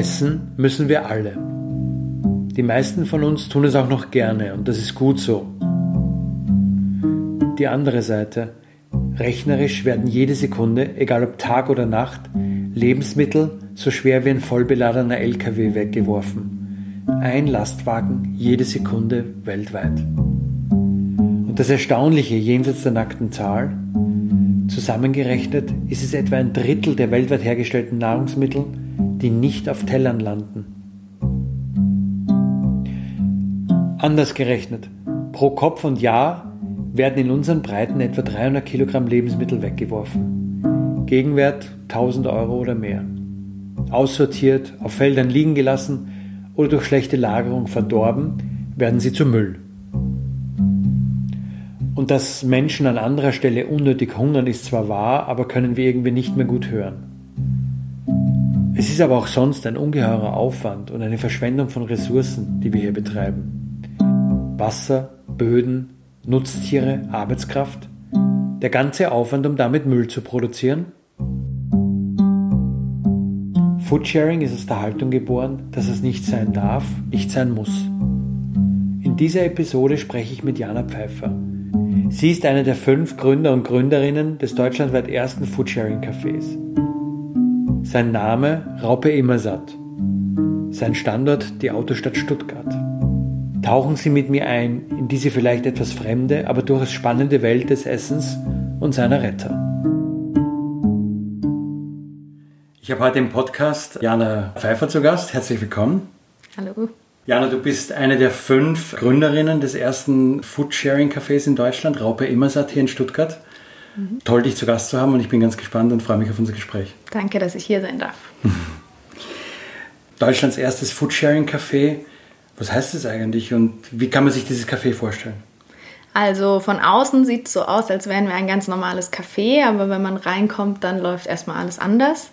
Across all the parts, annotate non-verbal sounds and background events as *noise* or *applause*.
Essen müssen wir alle. Die meisten von uns tun es auch noch gerne und das ist gut so. Die andere Seite. Rechnerisch werden jede Sekunde, egal ob Tag oder Nacht, Lebensmittel so schwer wie ein vollbeladener LKW weggeworfen. Ein Lastwagen jede Sekunde weltweit. Und das Erstaunliche jenseits der nackten Zahl, zusammengerechnet ist es etwa ein Drittel der weltweit hergestellten Nahrungsmittel, die nicht auf Tellern landen. Anders gerechnet, pro Kopf und Jahr werden in unseren Breiten etwa 300 Kilogramm Lebensmittel weggeworfen. Gegenwert 1000 Euro oder mehr. Aussortiert, auf Feldern liegen gelassen oder durch schlechte Lagerung verdorben, werden sie zu Müll. Und dass Menschen an anderer Stelle unnötig hungern, ist zwar wahr, aber können wir irgendwie nicht mehr gut hören. Es ist aber auch sonst ein ungeheurer Aufwand und eine Verschwendung von Ressourcen, die wir hier betreiben. Wasser, Böden, Nutztiere, Arbeitskraft, der ganze Aufwand, um damit Müll zu produzieren. Foodsharing ist aus der Haltung geboren, dass es nicht sein darf, nicht sein muss. In dieser Episode spreche ich mit Jana Pfeiffer. Sie ist eine der fünf Gründer und Gründerinnen des deutschlandweit ersten Foodsharing-Cafés. Sein Name Raupe Immersat. Sein Standort die Autostadt Stuttgart. Tauchen Sie mit mir ein in diese vielleicht etwas fremde, aber durchaus spannende Welt des Essens und seiner Retter. Ich habe heute im Podcast Jana Pfeiffer zu Gast. Herzlich willkommen. Hallo. Jana, du bist eine der fünf Gründerinnen des ersten Foodsharing-Cafés in Deutschland, Raupe Immersat hier in Stuttgart. Mhm. Toll, dich zu Gast zu haben und ich bin ganz gespannt und freue mich auf unser Gespräch. Danke, dass ich hier sein darf. *laughs* Deutschlands erstes Foodsharing-Café. Was heißt das eigentlich und wie kann man sich dieses Café vorstellen? Also von außen sieht es so aus, als wären wir ein ganz normales Café, aber wenn man reinkommt, dann läuft erstmal alles anders.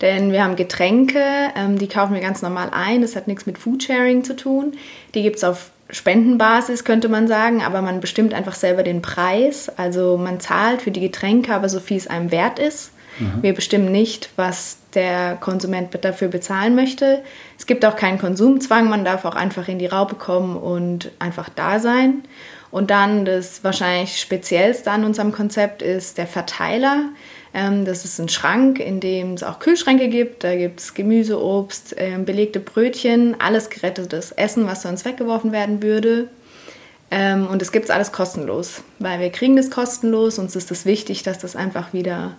Denn wir haben Getränke, ähm, die kaufen wir ganz normal ein. Das hat nichts mit Foodsharing zu tun. Die gibt es auf Spendenbasis, könnte man sagen, aber man bestimmt einfach selber den Preis. Also man zahlt für die Getränke, aber so viel es einem wert ist. Mhm. Wir bestimmen nicht, was der Konsument dafür bezahlen möchte. Es gibt auch keinen Konsumzwang, man darf auch einfach in die Raupe kommen und einfach da sein. Und dann das wahrscheinlich speziellste an unserem Konzept ist der Verteiler. Ähm, das ist ein Schrank, in dem es auch Kühlschränke gibt. Da gibt es Gemüse, Obst, ähm, belegte Brötchen, alles gerettetes Essen, was sonst weggeworfen werden würde. Ähm, und es gibt alles kostenlos, weil wir kriegen das kostenlos. Uns ist es wichtig, dass das einfach wieder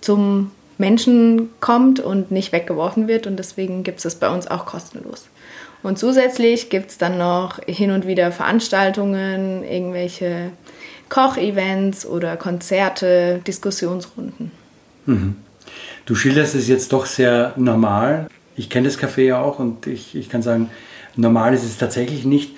zum Menschen kommt und nicht weggeworfen wird. Und deswegen gibt es das bei uns auch kostenlos. Und zusätzlich gibt es dann noch hin und wieder Veranstaltungen, irgendwelche Kochevents oder Konzerte, Diskussionsrunden. Mhm. Du schilderst es jetzt doch sehr normal. Ich kenne das Café ja auch und ich, ich kann sagen, normal ist es tatsächlich nicht.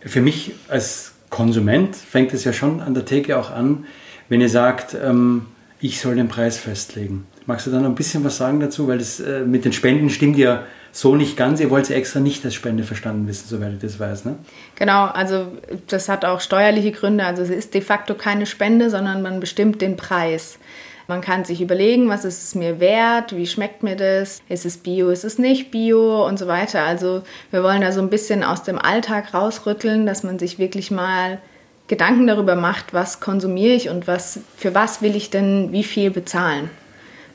Für mich als Konsument fängt es ja schon an der Theke auch an, wenn ihr sagt, ähm, ich soll den Preis festlegen. Magst du da noch ein bisschen was sagen dazu? Weil das äh, mit den Spenden stimmt ja so nicht ganz. Ihr wollt es extra nicht als Spende verstanden wissen, soweit ich das weiß, ne? Genau, also das hat auch steuerliche Gründe. Also es ist de facto keine Spende, sondern man bestimmt den Preis. Man kann sich überlegen, was ist es mir wert, wie schmeckt mir das, ist es bio, ist es nicht bio und so weiter. Also wir wollen da so ein bisschen aus dem Alltag rausrütteln, dass man sich wirklich mal Gedanken darüber macht, was konsumiere ich und was, für was will ich denn wie viel bezahlen.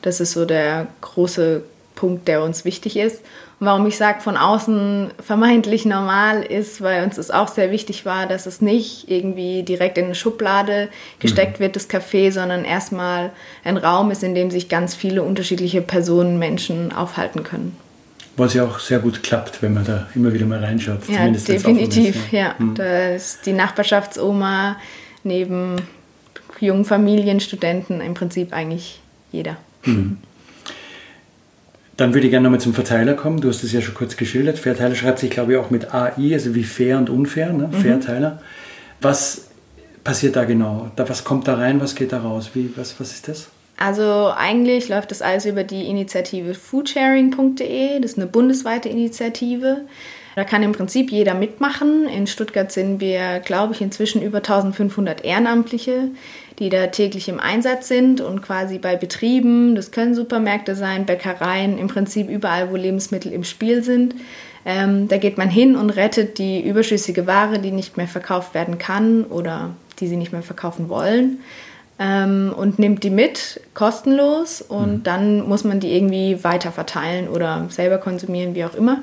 Das ist so der große Punkt, der uns wichtig ist. Warum ich sage, von außen vermeintlich normal ist, weil uns es auch sehr wichtig war, dass es nicht irgendwie direkt in eine Schublade gesteckt wird, das Café, sondern erstmal ein Raum ist, in dem sich ganz viele unterschiedliche Personen, Menschen aufhalten können. Was ja auch sehr gut klappt, wenn man da immer wieder mal reinschaut. Ja, definitiv. ist, Ja, da ist die Nachbarschaftsoma neben jungen Familien, Studenten im Prinzip eigentlich jeder. Dann würde ich gerne nochmal zum Verteiler kommen. Du hast es ja schon kurz geschildert. Verteiler schreibt sich, glaube ich, auch mit AI, also wie fair und unfair, ne? Verteiler. Was passiert da genau? Da, was kommt da rein, was geht da raus? Wie, was, was ist das? Also eigentlich läuft das alles über die Initiative foodsharing.de. Das ist eine bundesweite Initiative. Da kann im Prinzip jeder mitmachen. In Stuttgart sind wir, glaube ich, inzwischen über 1500 Ehrenamtliche, die da täglich im Einsatz sind und quasi bei Betrieben, das können Supermärkte sein, Bäckereien, im Prinzip überall, wo Lebensmittel im Spiel sind. Ähm, da geht man hin und rettet die überschüssige Ware, die nicht mehr verkauft werden kann oder die sie nicht mehr verkaufen wollen ähm, und nimmt die mit, kostenlos und dann muss man die irgendwie weiter verteilen oder selber konsumieren, wie auch immer.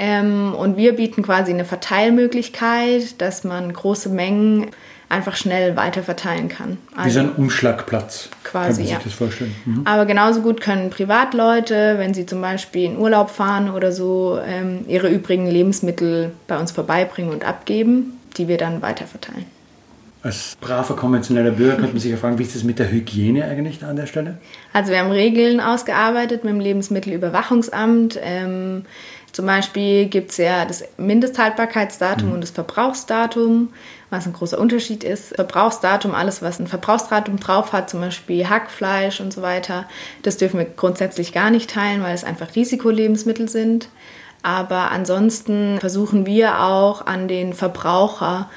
Ähm, und wir bieten quasi eine Verteilmöglichkeit, dass man große Mengen einfach schnell weiter verteilen kann. Wie so ein Umschlagplatz. Quasi, Kann man sich ja. das vorstellen? Mhm. Aber genauso gut können Privatleute, wenn sie zum Beispiel in Urlaub fahren oder so, ähm, ihre übrigen Lebensmittel bei uns vorbeibringen und abgeben, die wir dann weiter verteilen. Als braver konventioneller Bürger könnte man sich ja fragen, wie ist das mit der Hygiene eigentlich an der Stelle? Also wir haben Regeln ausgearbeitet mit dem Lebensmittelüberwachungsamt. Ähm, zum Beispiel gibt es ja das Mindesthaltbarkeitsdatum und das Verbrauchsdatum, was ein großer Unterschied ist. Verbrauchsdatum, alles was ein Verbrauchsdatum drauf hat, zum Beispiel Hackfleisch und so weiter, das dürfen wir grundsätzlich gar nicht teilen, weil es einfach Risikolebensmittel sind. Aber ansonsten versuchen wir auch an den Verbraucher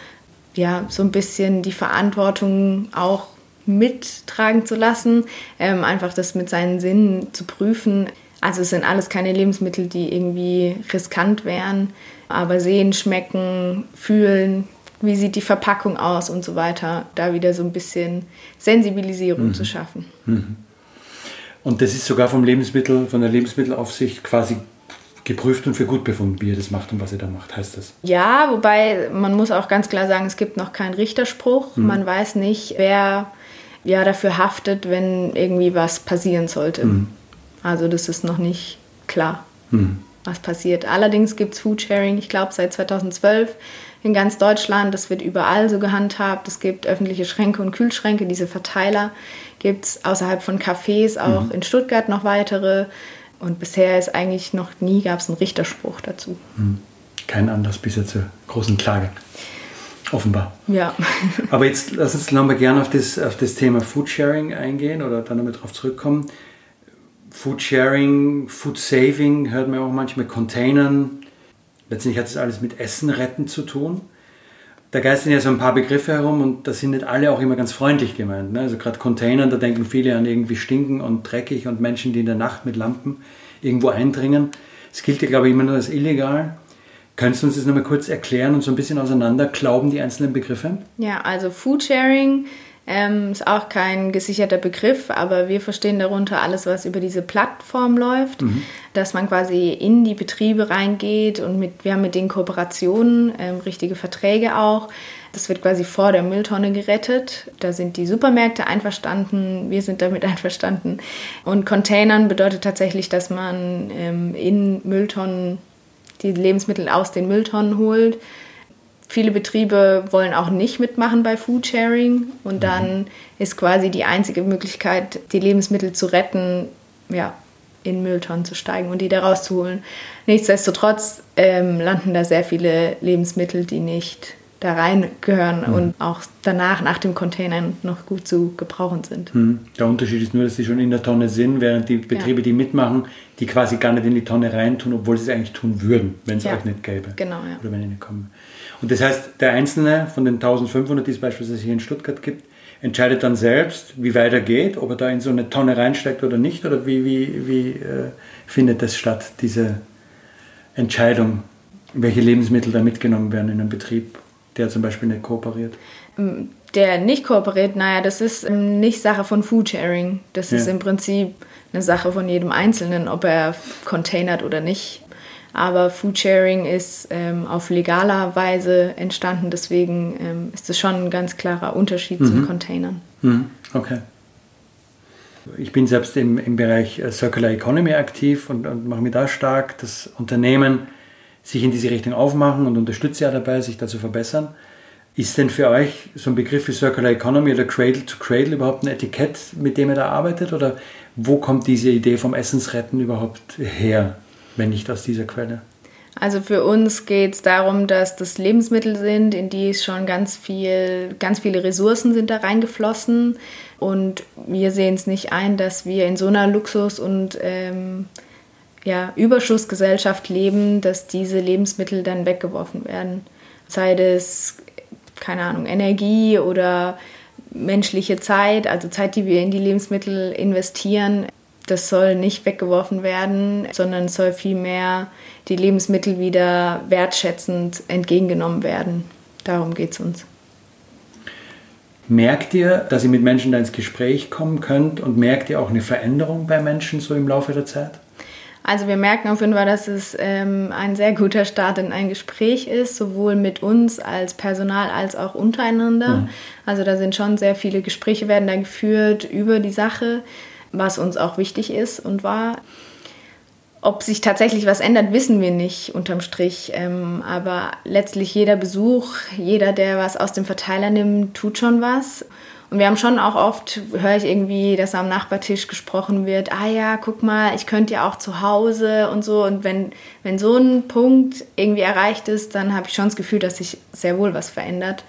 ja so ein bisschen die Verantwortung auch mittragen zu lassen, ähm, einfach das mit seinen Sinnen zu prüfen. Also es sind alles keine Lebensmittel, die irgendwie riskant wären, aber sehen, schmecken, fühlen, wie sieht die Verpackung aus und so weiter, da wieder so ein bisschen Sensibilisierung zu schaffen. Und das ist sogar vom Lebensmittel, von der Lebensmittelaufsicht quasi geprüft und für gut befunden, wie ihr das macht und was ihr da macht, heißt das. Ja, wobei man muss auch ganz klar sagen, es gibt noch keinen Richterspruch. Man weiß nicht, wer ja dafür haftet, wenn irgendwie was passieren sollte. Also das ist noch nicht klar, was passiert. Allerdings gibt es Foodsharing, ich glaube seit 2012 in ganz Deutschland. Das wird überall so gehandhabt. Es gibt öffentliche Schränke und Kühlschränke, diese Verteiler gibt es außerhalb von Cafés, auch in Stuttgart noch weitere. Und bisher ist eigentlich noch nie gab es einen Richterspruch dazu. Kein Anlass bisher zur großen Klage. Offenbar. Ja. Aber jetzt lass uns nochmal gerne auf das, auf das Thema Foodsharing eingehen oder dann nochmal drauf zurückkommen. Foodsharing, Food Saving hört man auch manchmal Containern. Letztendlich hat das alles mit Essen retten zu tun. Da geistern ja so ein paar Begriffe herum und da sind nicht alle auch immer ganz freundlich gemeint. Ne? Also gerade Containern, da denken viele an irgendwie stinken und dreckig und Menschen, die in der Nacht mit Lampen irgendwo eindringen. Das gilt ja, glaube ich, immer nur als illegal. Könntest du uns das nochmal kurz erklären und so ein bisschen auseinanderklauben, die einzelnen Begriffe? Ja, also Foodsharing ähm, ist auch kein gesicherter Begriff, aber wir verstehen darunter alles, was über diese Plattform läuft, dass man quasi in die Betriebe reingeht und mit, wir haben mit den Kooperationen ähm, richtige Verträge auch. Das wird quasi vor der Mülltonne gerettet. Da sind die Supermärkte einverstanden, wir sind damit *laughs* einverstanden. Und Containern bedeutet tatsächlich, dass man ähm, in Mülltonnen die Lebensmittel aus den Mülltonnen holt. Viele Betriebe wollen auch nicht mitmachen bei Foodsharing und dann ist quasi die einzige Möglichkeit, die Lebensmittel zu retten, ja, in Mülltonnen zu steigen und die da rauszuholen. Nichtsdestotrotz ähm, landen da sehr viele Lebensmittel, die nicht da rein gehören und auch danach, nach dem Container, noch gut zu gebrauchen sind. Hm. Der Unterschied ist nur, dass sie schon in der Tonne sind, während die Betriebe, die mitmachen, die quasi gar nicht in die Tonne reintun, obwohl sie es eigentlich tun würden, wenn es Ja. euch nicht gäbe. Genau, ja. Oder wenn ihr nicht kommen. Und das heißt, der Einzelne von den 1500, die es beispielsweise hier in Stuttgart gibt, entscheidet dann selbst, wie weit er geht, ob er da in so eine Tonne reinsteigt oder nicht, oder wie, wie, wie äh, findet das statt, diese Entscheidung, welche Lebensmittel da mitgenommen werden in einem Betrieb, der zum Beispiel nicht kooperiert. Der nicht kooperiert, naja, das ist ähm, nicht Sache von Foodsharing. Das ja. ist im Prinzip eine Sache von jedem Einzelnen, ob er containert oder nicht. Aber Foodsharing ist ähm, auf legaler Weise entstanden, deswegen ähm, ist es schon ein ganz klarer Unterschied mhm. zum Containern. Mhm. Okay. Ich bin selbst im, im Bereich äh, Circular Economy aktiv und, und mache mir da stark, dass Unternehmen sich in diese Richtung aufmachen und unterstütze ja dabei, sich da zu verbessern. Ist denn für euch so ein Begriff wie Circular Economy oder Cradle to Cradle überhaupt ein Etikett, mit dem ihr da arbeitet? Oder wo kommt diese Idee vom Essensretten überhaupt her, wenn nicht aus dieser Quelle? Also für uns geht es darum, dass das Lebensmittel sind, in die schon ganz viel, ganz viele Ressourcen sind da reingeflossen. Und wir sehen es nicht ein, dass wir in so einer Luxus- und ähm, ja, Überschussgesellschaft leben, dass diese Lebensmittel dann weggeworfen werden. Sei das keine Ahnung, Energie oder menschliche Zeit, also Zeit, die wir in die Lebensmittel investieren, das soll nicht weggeworfen werden, sondern soll vielmehr die Lebensmittel wieder wertschätzend entgegengenommen werden. Darum geht es uns. Merkt ihr, dass ihr mit Menschen da ins Gespräch kommen könnt und merkt ihr auch eine Veränderung bei Menschen so im Laufe der Zeit? Also wir merken auf jeden Fall, dass es ähm, ein sehr guter Start in ein Gespräch ist, sowohl mit uns als Personal als auch untereinander. Mhm. Also da sind schon sehr viele Gespräche werden da geführt über die Sache, was uns auch wichtig ist und war. Ob sich tatsächlich was ändert, wissen wir nicht unterm Strich. Ähm, aber letztlich jeder Besuch, jeder, der was aus dem Verteiler nimmt, tut schon was. Und wir haben schon auch oft, höre ich irgendwie, dass am Nachbartisch gesprochen wird, ah ja, guck mal, ich könnte ja auch zu Hause und so. Und wenn, wenn so ein Punkt irgendwie erreicht ist, dann habe ich schon das Gefühl, dass sich sehr wohl was verändert.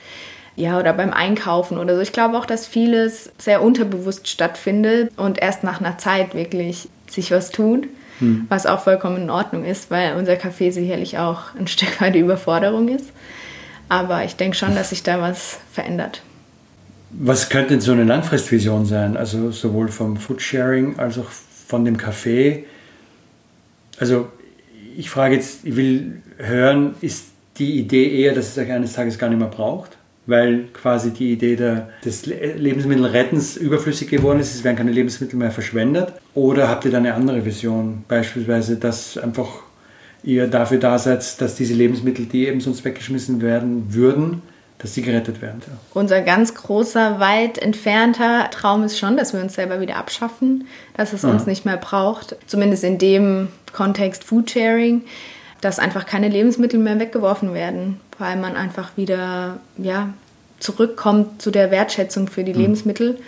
Ja, oder beim Einkaufen oder so. Ich glaube auch, dass vieles sehr unterbewusst stattfindet und erst nach einer Zeit wirklich sich was tut, hm. was auch vollkommen in Ordnung ist, weil unser Café sicherlich auch ein *laughs* Stück weit Überforderung ist. Aber ich denke schon, dass sich da was verändert. Was könnte denn so eine Langfristvision sein? Also sowohl vom Foodsharing als auch von dem Café. Also ich frage jetzt, ich will hören, ist die Idee eher, dass es euch eines Tages gar nicht mehr braucht? Weil quasi die Idee der, des Lebensmittelrettens überflüssig geworden ist, es werden keine Lebensmittel mehr verschwendet? Oder habt ihr da eine andere Vision? Beispielsweise, dass einfach ihr dafür da seid, dass diese Lebensmittel, die eben sonst weggeschmissen werden würden, dass sie gerettet werden. Ja. Unser ganz großer, weit entfernter Traum ist schon, dass wir uns selber wieder abschaffen, dass es Aha. uns nicht mehr braucht. Zumindest in dem Kontext Foodsharing, dass einfach keine Lebensmittel mehr weggeworfen werden, weil man einfach wieder ja, zurückkommt zu der Wertschätzung für die mhm. Lebensmittel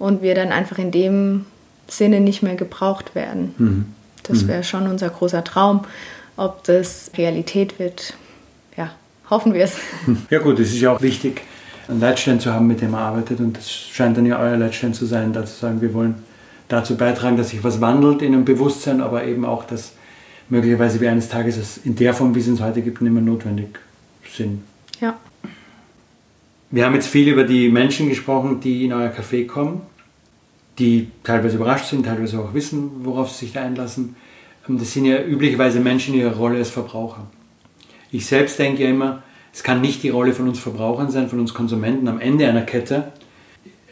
und wir dann einfach in dem Sinne nicht mehr gebraucht werden. Mhm. Das mhm. wäre schon unser großer Traum. Ob das Realität wird, hoffen wir es. *laughs* Ja gut, es ist ja auch wichtig, einen Leitstern zu haben, mit dem man arbeitet. Und das scheint dann ja euer Leitstern zu sein, da zu sagen, wir wollen dazu beitragen, dass sich was wandelt in einem Bewusstsein, aber eben auch, dass möglicherweise wie eines Tages es in der Form, wie es uns heute gibt, nicht mehr notwendig sind. Ja. Wir haben jetzt viel über die Menschen gesprochen, die in euer Café kommen, die teilweise überrascht sind, teilweise auch wissen, worauf sie sich da einlassen. Das sind ja üblicherweise Menschen in ihrer Rolle als Verbraucher. Ich selbst denke ja immer, es kann nicht die Rolle von uns Verbrauchern sein, von uns Konsumenten am Ende einer Kette.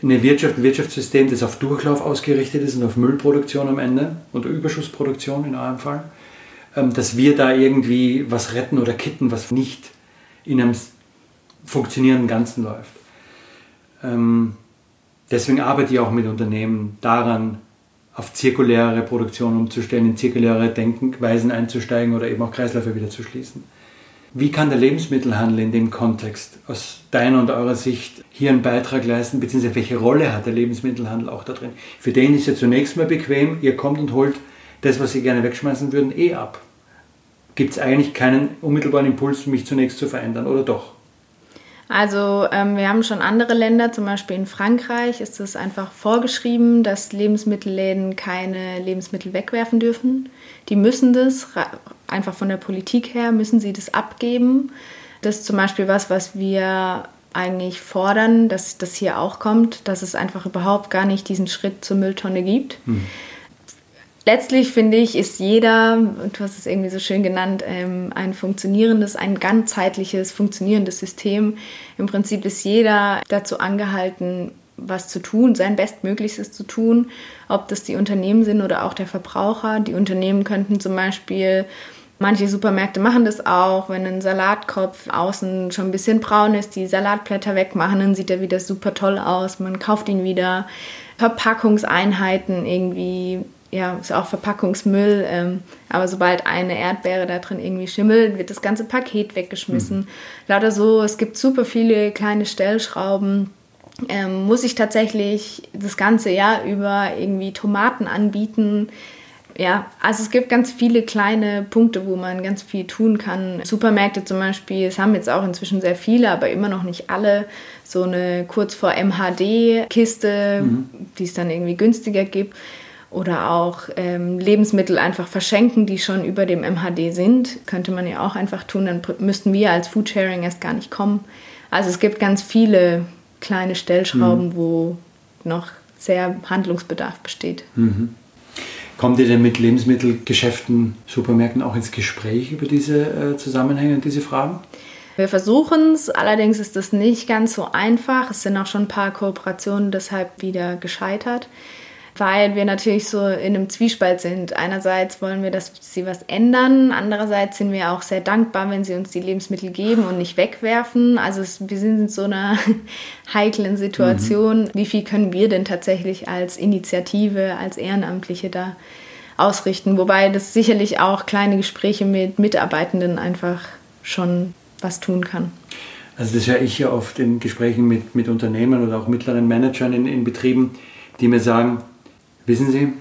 Eine Wirtschaft, ein Wirtschaftssystem, das auf Durchlauf ausgerichtet ist und auf Müllproduktion am Ende oder Überschussproduktion in eurem Fall, ähm, dass wir da irgendwie was retten oder kitten, was nicht in einem funktionierenden Ganzen läuft. Ähm, deswegen arbeite ich auch mit Unternehmen daran, auf zirkuläre Produktion umzustellen, in zirkuläre Denkweisen einzusteigen oder eben auch Kreisläufe wieder zu schließen. Wie kann der Lebensmittelhandel in dem Kontext aus deiner und eurer Sicht hier einen Beitrag leisten, beziehungsweise welche Rolle hat der Lebensmittelhandel auch da drin? Für den ist ja zunächst mal bequem, ihr kommt und holt das, was sie gerne wegschmeißen würden, eh ab. Gibt es eigentlich keinen unmittelbaren Impuls, mich zunächst zu verändern, oder doch? Also ähm, wir haben schon andere Länder, zum Beispiel in Frankreich ist es einfach vorgeschrieben, dass Lebensmittelläden keine Lebensmittel wegwerfen dürfen. Die müssen das einfach von der Politik her müssen sie das abgeben. Das ist zum Beispiel was, was wir eigentlich fordern, dass das hier auch kommt, dass es einfach überhaupt gar nicht diesen Schritt zur Mülltonne gibt. Mhm. Letztlich finde ich, ist jeder, du hast es irgendwie so schön genannt, ähm, ein funktionierendes, ein ganzheitliches, funktionierendes System. Im Prinzip ist jeder dazu angehalten, was zu tun, sein Bestmöglichstes zu tun, ob das die Unternehmen sind oder auch der Verbraucher. Die Unternehmen könnten zum Beispiel, manche Supermärkte machen das auch, wenn ein Salatkopf außen schon ein bisschen braun ist, die Salatblätter wegmachen, dann sieht er wieder super toll aus, man kauft ihn wieder. Verpackungseinheiten irgendwie ja, ist auch Verpackungsmüll, ähm, aber sobald eine Erdbeere da drin irgendwie schimmelt, wird das ganze Paket weggeschmissen. Mhm. Lauter so, es gibt super viele kleine Stellschrauben. Ähm, muss ich tatsächlich das ganze Jahr über irgendwie Tomaten anbieten? Ja, also es gibt ganz viele kleine Punkte, wo man ganz viel tun kann. Supermärkte zum Beispiel, es haben jetzt auch inzwischen sehr viele, aber immer noch nicht alle, so eine kurz vor MHD-Kiste, mhm. die es dann irgendwie günstiger gibt oder auch ähm, Lebensmittel einfach verschenken, die schon über dem MHD sind. Könnte man ja auch einfach tun, dann müssten wir als Foodsharing erst gar nicht kommen. Also es gibt ganz viele kleine Stellschrauben, mhm. wo noch sehr Handlungsbedarf besteht. Mhm. Kommt ihr denn mit Lebensmittelgeschäften, Supermärkten auch ins Gespräch über diese äh, Zusammenhänge und diese Fragen? Wir versuchen es, allerdings ist das nicht ganz so einfach. Es sind auch schon ein paar Kooperationen deshalb wieder gescheitert weil wir natürlich so in einem Zwiespalt sind. Einerseits wollen wir, dass sie was ändern, andererseits sind wir auch sehr dankbar, wenn sie uns die Lebensmittel geben und nicht wegwerfen. Also es, wir sind in so einer *laughs* heiklen Situation. Mhm. Wie viel können wir denn tatsächlich als Initiative, als Ehrenamtliche da ausrichten? Wobei das sicherlich auch kleine Gespräche mit Mitarbeitenden einfach schon was tun kann. Also das höre ich ja oft in Gesprächen mit, mit Unternehmen oder auch mittleren Managern in, in Betrieben, die mir sagen, wissen Sie,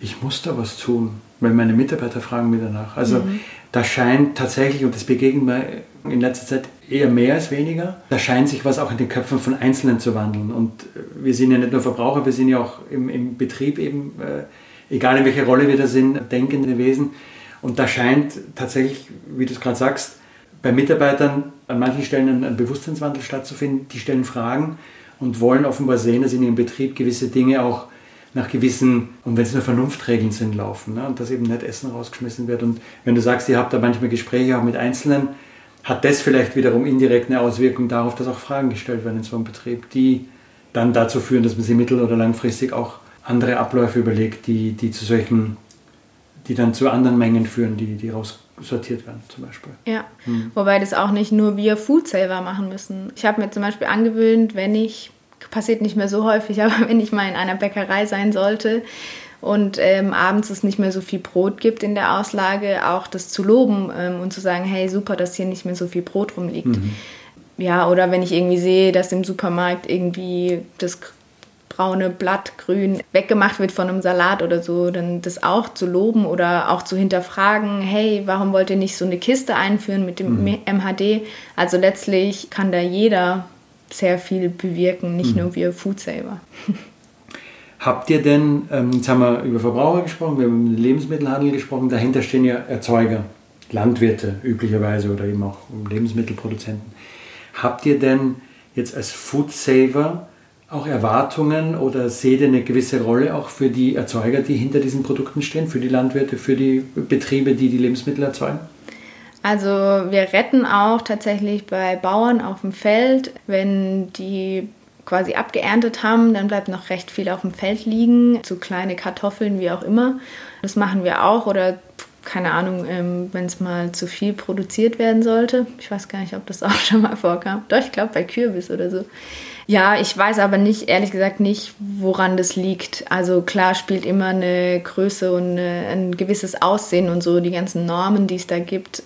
ich muss da was tun, weil meine Mitarbeiter fragen mir danach. Also mhm. da scheint tatsächlich, und das begegnet mir in letzter Zeit eher mehr als weniger, da scheint sich was auch in den Köpfen von Einzelnen zu wandeln. Und wir sind ja nicht nur Verbraucher, wir sind ja auch im, im Betrieb eben, äh, egal in welcher Rolle wir da sind, denkende Wesen. Und da scheint tatsächlich, wie du es gerade sagst, bei Mitarbeitern an manchen Stellen ein, ein Bewusstseinswandel stattzufinden. Die stellen Fragen und wollen offenbar sehen, dass in ihrem Betrieb gewisse Dinge auch nach gewissen, und wenn es nur Vernunftregeln sind, laufen. Ne? Und dass eben nicht Essen rausgeschmissen wird. Und wenn du sagst, ihr habt da manchmal Gespräche auch mit Einzelnen, hat das vielleicht wiederum indirekt eine Auswirkung darauf, dass auch Fragen gestellt werden in so einem Betrieb, die dann dazu führen, dass man sich mittel- oder langfristig auch andere Abläufe überlegt, die, die zu solchen, die dann zu anderen Mengen führen, die, die raussortiert werden zum Beispiel. Ja, hm. wobei das auch nicht nur wir Foodsaver machen müssen. Ich habe mir zum Beispiel angewöhnt, wenn ich passiert nicht mehr so häufig, *laughs* aber wenn ich mal in einer Bäckerei sein sollte und ähm, abends es nicht mehr so viel Brot gibt in der Auslage, auch das zu loben ähm, und zu sagen, hey, super, dass hier nicht mehr so viel Brot rumliegt. Mhm. Ja, oder wenn ich irgendwie sehe, dass im Supermarkt irgendwie das braune Blatt grün weggemacht wird von einem Salat oder so, dann das auch zu loben oder auch zu hinterfragen, hey, warum wollt ihr nicht so eine Kiste einführen mit dem mhm. MHD? Also letztlich kann da jeder sehr viel bewirken, nicht mhm. nur wir Foodsaver. *laughs* Habt ihr denn, ähm, jetzt haben wir über Verbraucher gesprochen, wir haben über den Lebensmittelhandel gesprochen, dahinter stehen ja Erzeuger, Landwirte üblicherweise oder eben auch Lebensmittelproduzenten. Habt ihr denn jetzt als Foodsaver auch Erwartungen oder seht ihr eine gewisse Rolle auch für die Erzeuger, die hinter diesen Produkten stehen, für die Landwirte, für die Betriebe, die die Lebensmittel erzeugen? Also wir retten auch tatsächlich bei Bauern auf dem Feld, wenn die quasi abgeerntet haben, dann bleibt noch recht viel auf dem Feld liegen, so kleine Kartoffeln, wie auch immer. Das machen wir auch oder keine Ahnung, ähm, wenn es mal zu viel produziert werden sollte. Ich weiß gar nicht, ob das *laughs* auch schon mal vorkam. Doch, ich glaube bei Kürbis oder so. Ja, ich weiß aber nicht, ehrlich gesagt nicht, woran das liegt. Also klar spielt immer eine Größe und ein gewisses Aussehen und so, die ganzen Normen, die es da gibt,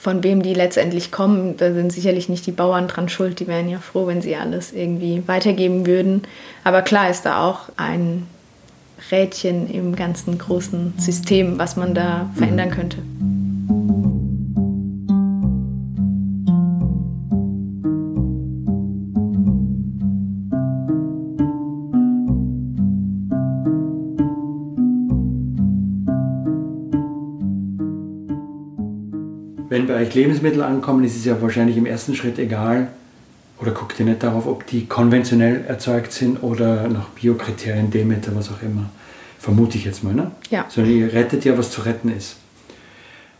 von wem die letztendlich kommen, da sind sicherlich nicht die Bauern dran schuld. Die wären ja froh, wenn sie alles irgendwie weitergeben würden. Aber klar ist da auch ein Rädchen im ganzen großen System, was man da verändern könnte. Euch Lebensmittel ankommen, ist es ja wahrscheinlich im ersten Schritt egal, oder guckt ihr nicht darauf, ob die konventionell erzeugt sind oder nach Biokriterien, Demeter, was auch immer. Vermute ich jetzt mal, ne? Ja. Sondern ihr rettet ja, was zu retten ist.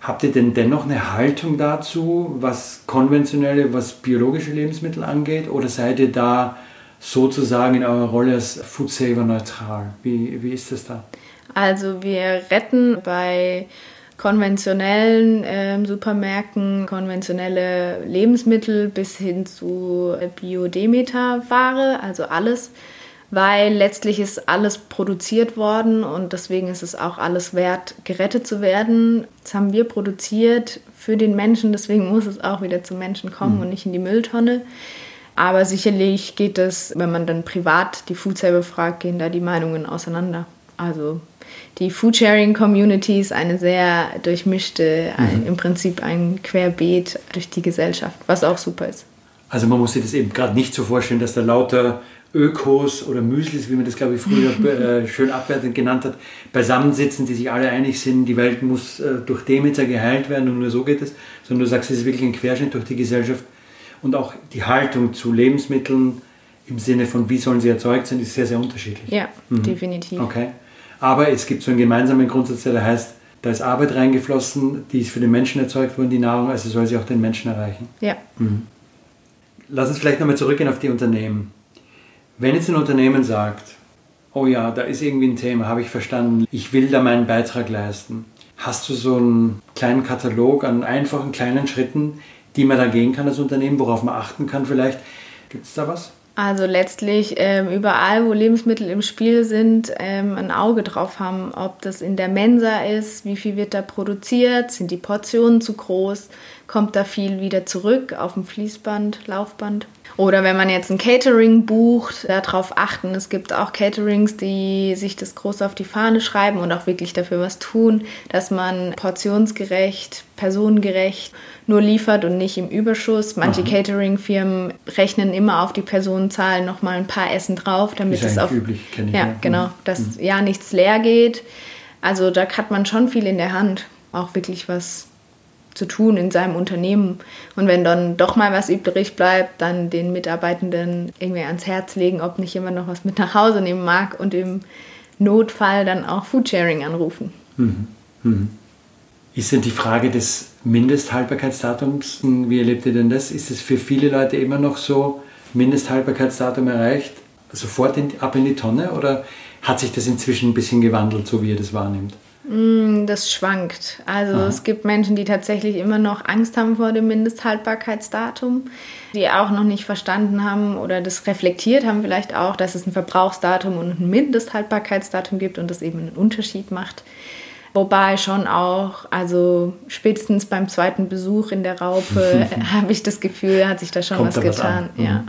Habt ihr denn dennoch eine Haltung dazu, was konventionelle, was biologische Lebensmittel angeht? Oder seid ihr da sozusagen in eurer Rolle als Food Saver neutral? Wie, wie ist das da? Also wir retten bei konventionellen äh, Supermärkten konventionelle Lebensmittel bis hin zu Biodemeter-Ware, also alles, weil letztlich ist alles produziert worden und deswegen ist es auch alles wert, gerettet zu werden. Das haben wir produziert für den Menschen, deswegen muss es auch wieder zum Menschen kommen mhm. und nicht in die Mülltonne. Aber sicherlich geht es, wenn man dann privat die Foodsaver fragt, gehen da die Meinungen auseinander. Also die Foodsharing-Community ist eine sehr durchmischte, mhm. ein, im Prinzip ein Querbeet durch die Gesellschaft, was auch super ist. Also man muss sich das eben gerade nicht so vorstellen, dass da lauter Ökos oder Müslis, wie man das glaube ich früher *laughs* äh, schön abwertend genannt hat, beisammensitzen, die sich alle einig sind, die Welt muss äh, durch Demeter geheilt werden und nur so geht es, sondern du sagst, es ist wirklich ein Querschnitt durch die Gesellschaft und auch die Haltung zu Lebensmitteln im Sinne von, wie sollen sie erzeugt sein, ist sehr, sehr unterschiedlich. Ja, mhm. definitiv. Okay. Aber es gibt so einen gemeinsamen Grundsatz, der heißt, da ist Arbeit reingeflossen, die ist für den Menschen erzeugt worden, die Nahrung, also soll sie auch den Menschen erreichen. Ja. Mhm. Lass uns vielleicht nochmal zurückgehen auf die Unternehmen. Wenn jetzt ein Unternehmen sagt, oh ja, da ist irgendwie ein Thema, habe ich verstanden, ich will da meinen Beitrag leisten. Hast du so einen kleinen Katalog an einfachen kleinen Schritten, die man da gehen kann als Unternehmen, worauf man achten kann vielleicht? Gibt es da was? Also letztlich ähm, überall, wo Lebensmittel im Spiel sind, ähm, ein Auge drauf haben, ob das in der Mensa ist, wie viel wird da produziert, sind die Portionen zu groß, kommt da viel wieder zurück auf dem Fließband, Laufband. Oder wenn man jetzt ein Catering bucht, darauf achten. Es gibt auch Caterings, die sich das groß auf die Fahne schreiben und auch wirklich dafür was tun, dass man portionsgerecht, personengerecht nur liefert und nicht im Überschuss. Manche Catering-Firmen rechnen immer auf die Personenzahl nochmal ein paar Essen drauf, damit es auf. Üblich, ich, ja, ja, genau, mhm. dass mhm. ja nichts leer geht. Also da hat man schon viel in der Hand, auch wirklich was zu tun in seinem Unternehmen. Und wenn dann doch mal was übrig bleibt, dann den Mitarbeitenden irgendwie ans Herz legen, ob nicht jemand noch was mit nach Hause nehmen mag und im Notfall dann auch Foodsharing anrufen. Mhm. Mhm. Ist denn die Frage des Mindesthaltbarkeitsdatums, wie erlebt ihr denn das? Ist es für viele Leute immer noch so, Mindesthaltbarkeitsdatum erreicht, sofort in, ab in die Tonne oder hat sich das inzwischen ein bisschen gewandelt, so wie ihr das wahrnimmt? Mm, das schwankt. Also Aha. es gibt Menschen, die tatsächlich immer noch Angst haben vor dem Mindesthaltbarkeitsdatum, die auch noch nicht verstanden haben oder das reflektiert haben vielleicht auch, dass es ein Verbrauchsdatum und ein Mindesthaltbarkeitsdatum gibt und das eben einen Unterschied macht. Wobei schon auch, also spätestens beim zweiten Besuch in der Raupe *laughs* habe ich das Gefühl, hat sich da schon Kommt was da getan. Was ja. Mhm.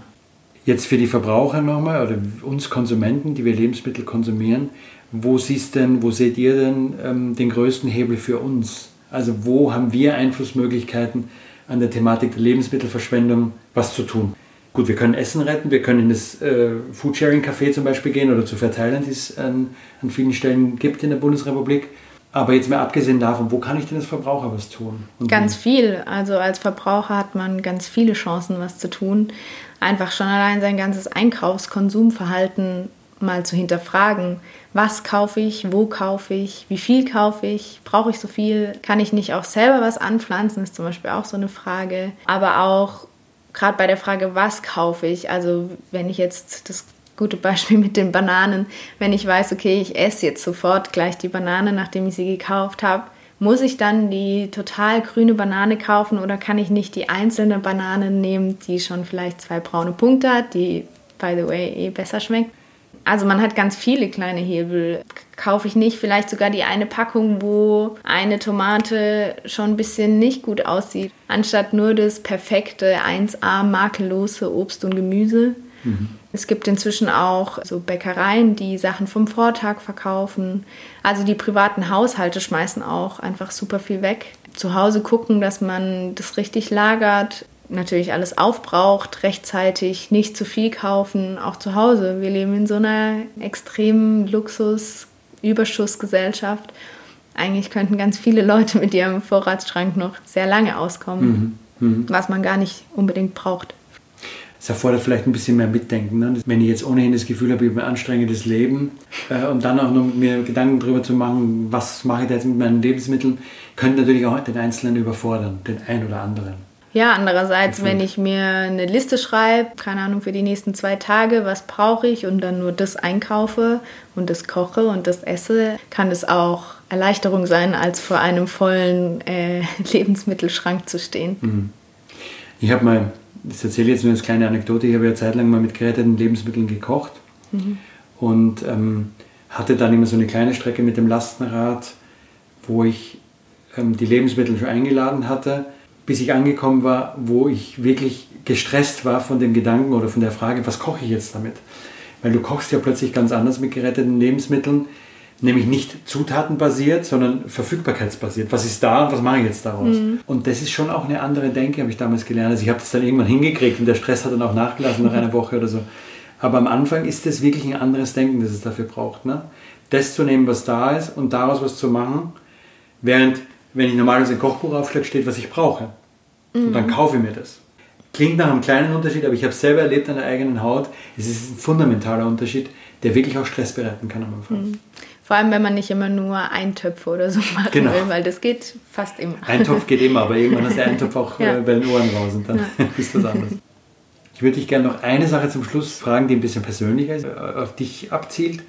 Jetzt für die Verbraucher nochmal oder uns Konsumenten, die wir Lebensmittel konsumieren, wo siehst denn, wo seht ihr denn ähm, den größten Hebel für uns? Also wo haben wir Einflussmöglichkeiten an der Thematik der Lebensmittelverschwendung was zu tun? Gut, wir können Essen retten, wir können in das äh, Foodsharing-Café zum Beispiel gehen oder zu Verteilern, die es an, an vielen Stellen gibt in der Bundesrepublik. Aber jetzt mal abgesehen davon, wo kann ich denn als Verbraucher was tun? Und ganz viel. Also als Verbraucher hat man ganz viele Chancen, was zu tun. Einfach schon allein sein ganzes Einkaufs-Konsumverhalten mal zu hinterfragen. Was kaufe ich? Wo kaufe ich? Wie viel kaufe ich? Brauche ich so viel? Kann ich nicht auch selber was anpflanzen? Ist zum Beispiel auch so eine Frage. Aber auch gerade bei der Frage, was kaufe ich? Also wenn ich jetzt das gute Beispiel mit den Bananen. Wenn ich weiß, okay, ich esse jetzt sofort gleich die Banane, nachdem ich sie gekauft habe, muss ich dann die total grüne Banane kaufen oder kann ich nicht die einzelne Banane nehmen, die schon vielleicht zwei braune Punkte hat, die, by the way, eh besser schmeckt? Also man hat ganz viele kleine Hebel. Kaufe ich nicht vielleicht sogar die eine Packung, wo eine Tomate schon ein bisschen nicht gut aussieht, anstatt nur das perfekte 1A makellose Obst und Gemüse. Mhm. Es gibt inzwischen auch so Bäckereien, die Sachen vom Vortag verkaufen. Also die privaten Haushalte schmeißen auch einfach super viel weg. Zu Hause gucken, dass man das richtig lagert, natürlich alles aufbraucht, rechtzeitig nicht zu viel kaufen, auch zu Hause. Wir leben in so einer extremen Luxus-Überschussgesellschaft. Eigentlich könnten ganz viele Leute mit ihrem Vorratsschrank noch sehr lange auskommen, mhm. Mhm. was man gar nicht unbedingt braucht. Es erfordert vielleicht ein bisschen mehr Mitdenken. Ne? Wenn ich jetzt ohnehin das Gefühl habe, ich habe ein anstrengendes Leben äh, und dann auch noch mir Gedanken darüber zu machen, was mache ich da jetzt mit meinen Lebensmitteln, könnte natürlich auch den Einzelnen überfordern, den einen oder anderen. Ja, andererseits, wenn ich mir eine Liste schreibe, keine Ahnung, für die nächsten zwei Tage, was brauche ich und dann nur das einkaufe und das koche und das esse, kann es auch Erleichterung sein, als vor einem vollen äh, *laughs* Lebensmittelschrank zu stehen. Mhm. Ich habe mal das erzähle ich jetzt nur als kleine Anekdote, ich habe ja zeitlang mal mit geretteten Lebensmitteln gekocht mhm. und ähm, hatte dann immer so eine kleine Strecke mit dem Lastenrad, wo ich ähm, die Lebensmittel schon eingeladen hatte, bis ich angekommen war, wo ich wirklich gestresst war von dem Gedanken oder von der Frage, was koche ich jetzt damit? Weil du kochst ja plötzlich ganz anders mit geretteten Lebensmitteln nämlich nicht zutatenbasiert, sondern verfügbarkeitsbasiert. Was ist da und was mache ich jetzt daraus? Mhm. Und das ist schon auch eine andere Denke, habe ich damals gelernt. Also ich habe das dann irgendwann hingekriegt und der Stress hat dann auch nachgelassen nach *laughs* einer Woche oder so. Aber am Anfang ist das wirklich ein anderes Denken, das es dafür braucht. Ne? Das zu nehmen, was da ist und daraus was zu machen, während, wenn ich normalerweise ein Kochbuch aufschlage, steht, was ich brauche. Mhm. Und dann mhm. kaufe ich mir das. Klingt nach einem kleinen Unterschied, aber ich habe es selber erlebt an der eigenen Haut. Es ist ein fundamentaler Unterschied, der wirklich auch Stress bereiten kann am Anfang. Mhm. Vor allem, wenn man nicht immer nur Eintöpfe oder so *laughs* machen genau. will, weil das geht fast immer. Ein Topf geht immer, aber irgendwann ist der *laughs* Eintopf auch ja. Äh, bei den Ohren raus und dann ja. *laughs* ist das anders. Ich würde dich gerne noch eine Sache zum Schluss fragen, die ein bisschen persönlicher ist, äh, auf dich abzielt.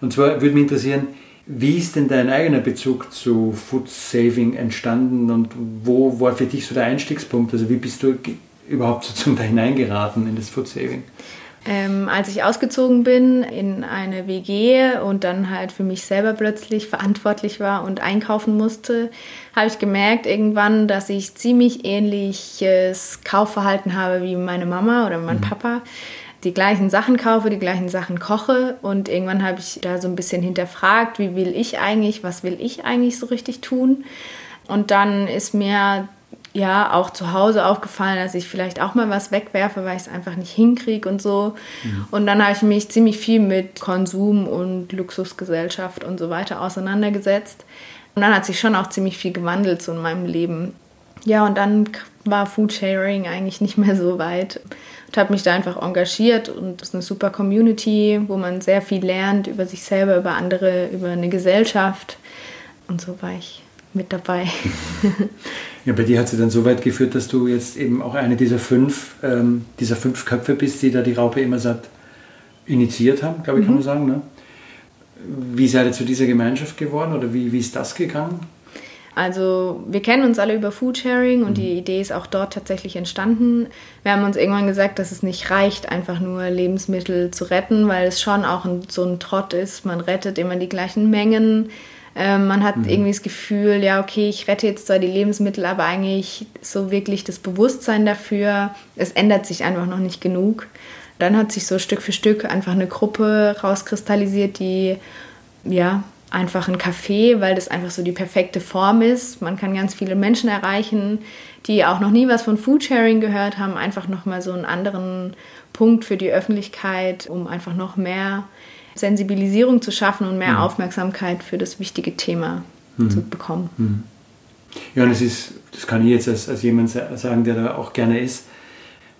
Und zwar würde mich interessieren, wie ist denn dein eigener Bezug zu Food Saving entstanden und wo war für dich so der Einstiegspunkt? Also wie bist du überhaupt sozusagen *laughs* da hineingeraten in das Food Saving? Ähm, als ich ausgezogen bin in eine WG und dann halt für mich selber plötzlich verantwortlich war und einkaufen musste, habe ich gemerkt irgendwann, dass ich ziemlich ähnliches Kaufverhalten habe wie meine Mama oder mein mhm. Papa. Die gleichen Sachen kaufe, die gleichen Sachen koche und irgendwann habe ich da so ein bisschen hinterfragt, wie will ich eigentlich, was will ich eigentlich so richtig tun. Und dann ist mir ja auch zu Hause aufgefallen, dass ich vielleicht auch mal was wegwerfe, weil ich es einfach nicht hinkriege und so. Mhm. Und dann habe ich mich ziemlich viel mit Konsum und Luxusgesellschaft und so weiter auseinandergesetzt. Und dann hat sich schon auch ziemlich viel gewandelt so in meinem Leben. Ja, und dann war Foodsharing eigentlich nicht mehr so weit und habe mich da einfach engagiert und es ist eine super Community, wo man sehr viel lernt über sich selber, über andere, über eine Gesellschaft und so war ich mit dabei. Ja, bei dir hat sie dann so weit geführt, dass du jetzt eben auch eine dieser fünf, ähm, dieser fünf Köpfe bist, die da die Raupe immer satt initiiert haben, glaube ich, mhm. kann man sagen. Ne? Wie seid ihr zu dieser Gemeinschaft geworden oder wie, wie ist das gegangen? Also wir kennen uns alle über Foodsharing und mhm. die Idee ist auch dort tatsächlich entstanden. Wir haben uns irgendwann gesagt, dass es nicht reicht, einfach nur Lebensmittel zu retten, weil es schon auch ein, so ein Trott ist. Man rettet immer die gleichen Mengen ähm, man hat mhm. irgendwie das Gefühl, ja, okay, ich rette jetzt zwar die Lebensmittel, aber eigentlich so wirklich das Bewusstsein dafür, es ändert sich einfach noch nicht genug. Dann hat sich so Stück für Stück einfach eine Gruppe rauskristallisiert, die ja einfach ein Café, weil das einfach so die perfekte Form ist. Man kann ganz viele Menschen erreichen, die auch noch nie was von Foodsharing gehört haben, einfach nochmal so einen anderen Punkt für die Öffentlichkeit, um einfach noch mehr Sensibilisierung zu schaffen und mehr mhm. Aufmerksamkeit für das wichtige Thema mhm. zu bekommen. Mhm. Ja, und es ist, das kann ich jetzt als, als jemand sagen, der da auch gerne ist,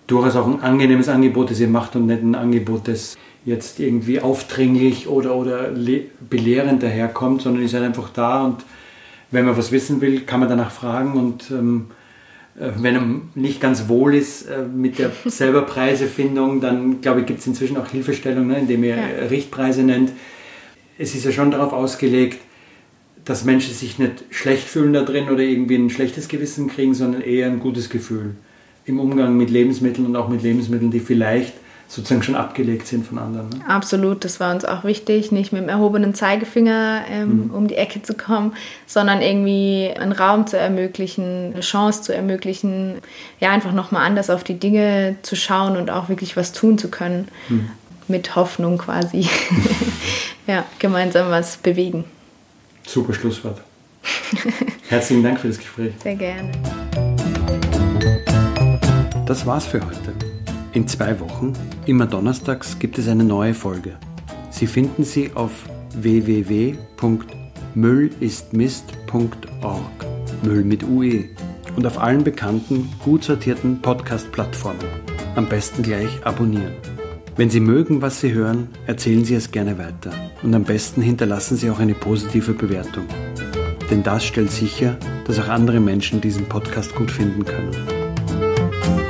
durchaus auch ein angenehmes Angebot, das ihr macht und nicht ein Angebot, das jetzt irgendwie aufdringlich oder, oder belehrend daherkommt, sondern ihr seid einfach da und wenn man was wissen will, kann man danach fragen und ähm, äh, wenn er nicht ganz wohl ist äh, mit der *laughs* selber Preisefindung, dann glaube ich, gibt es inzwischen auch Hilfestellungen, ne, indem ihr ja. Richtpreise nennt. Es ist ja schon darauf ausgelegt, dass Menschen sich nicht schlecht fühlen da drin oder irgendwie ein schlechtes Gewissen kriegen, sondern eher ein gutes Gefühl im Umgang mit Lebensmitteln und auch mit Lebensmitteln, die vielleicht sozusagen schon abgelegt sind von anderen. Ne? Absolut, das war uns auch wichtig, nicht mit dem erhobenen Zeigefinger ähm, mhm. um die Ecke zu kommen, sondern irgendwie einen Raum zu ermöglichen, eine Chance zu ermöglichen, ja, einfach nochmal anders auf die Dinge zu schauen und auch wirklich was tun zu können. Mhm. Mit Hoffnung quasi. *laughs* ja, gemeinsam was bewegen. Super Schlusswort. *laughs* Herzlichen Dank für das Gespräch. Sehr gerne. Das war's für heute. In zwei Wochen, immer donnerstags, gibt es eine neue Folge. Sie finden sie auf www.müllistmist.org. Müll mit UE und auf allen bekannten, gut sortierten Podcast-Plattformen. am besten gleich abonnieren. Wenn Sie mögen, was Sie hören, erzählen Sie es gerne weiter und am besten hinterlassen Sie auch eine positive Bewertung. Denn das stellt sicher, dass auch andere Menschen diesen Podcast gut finden können.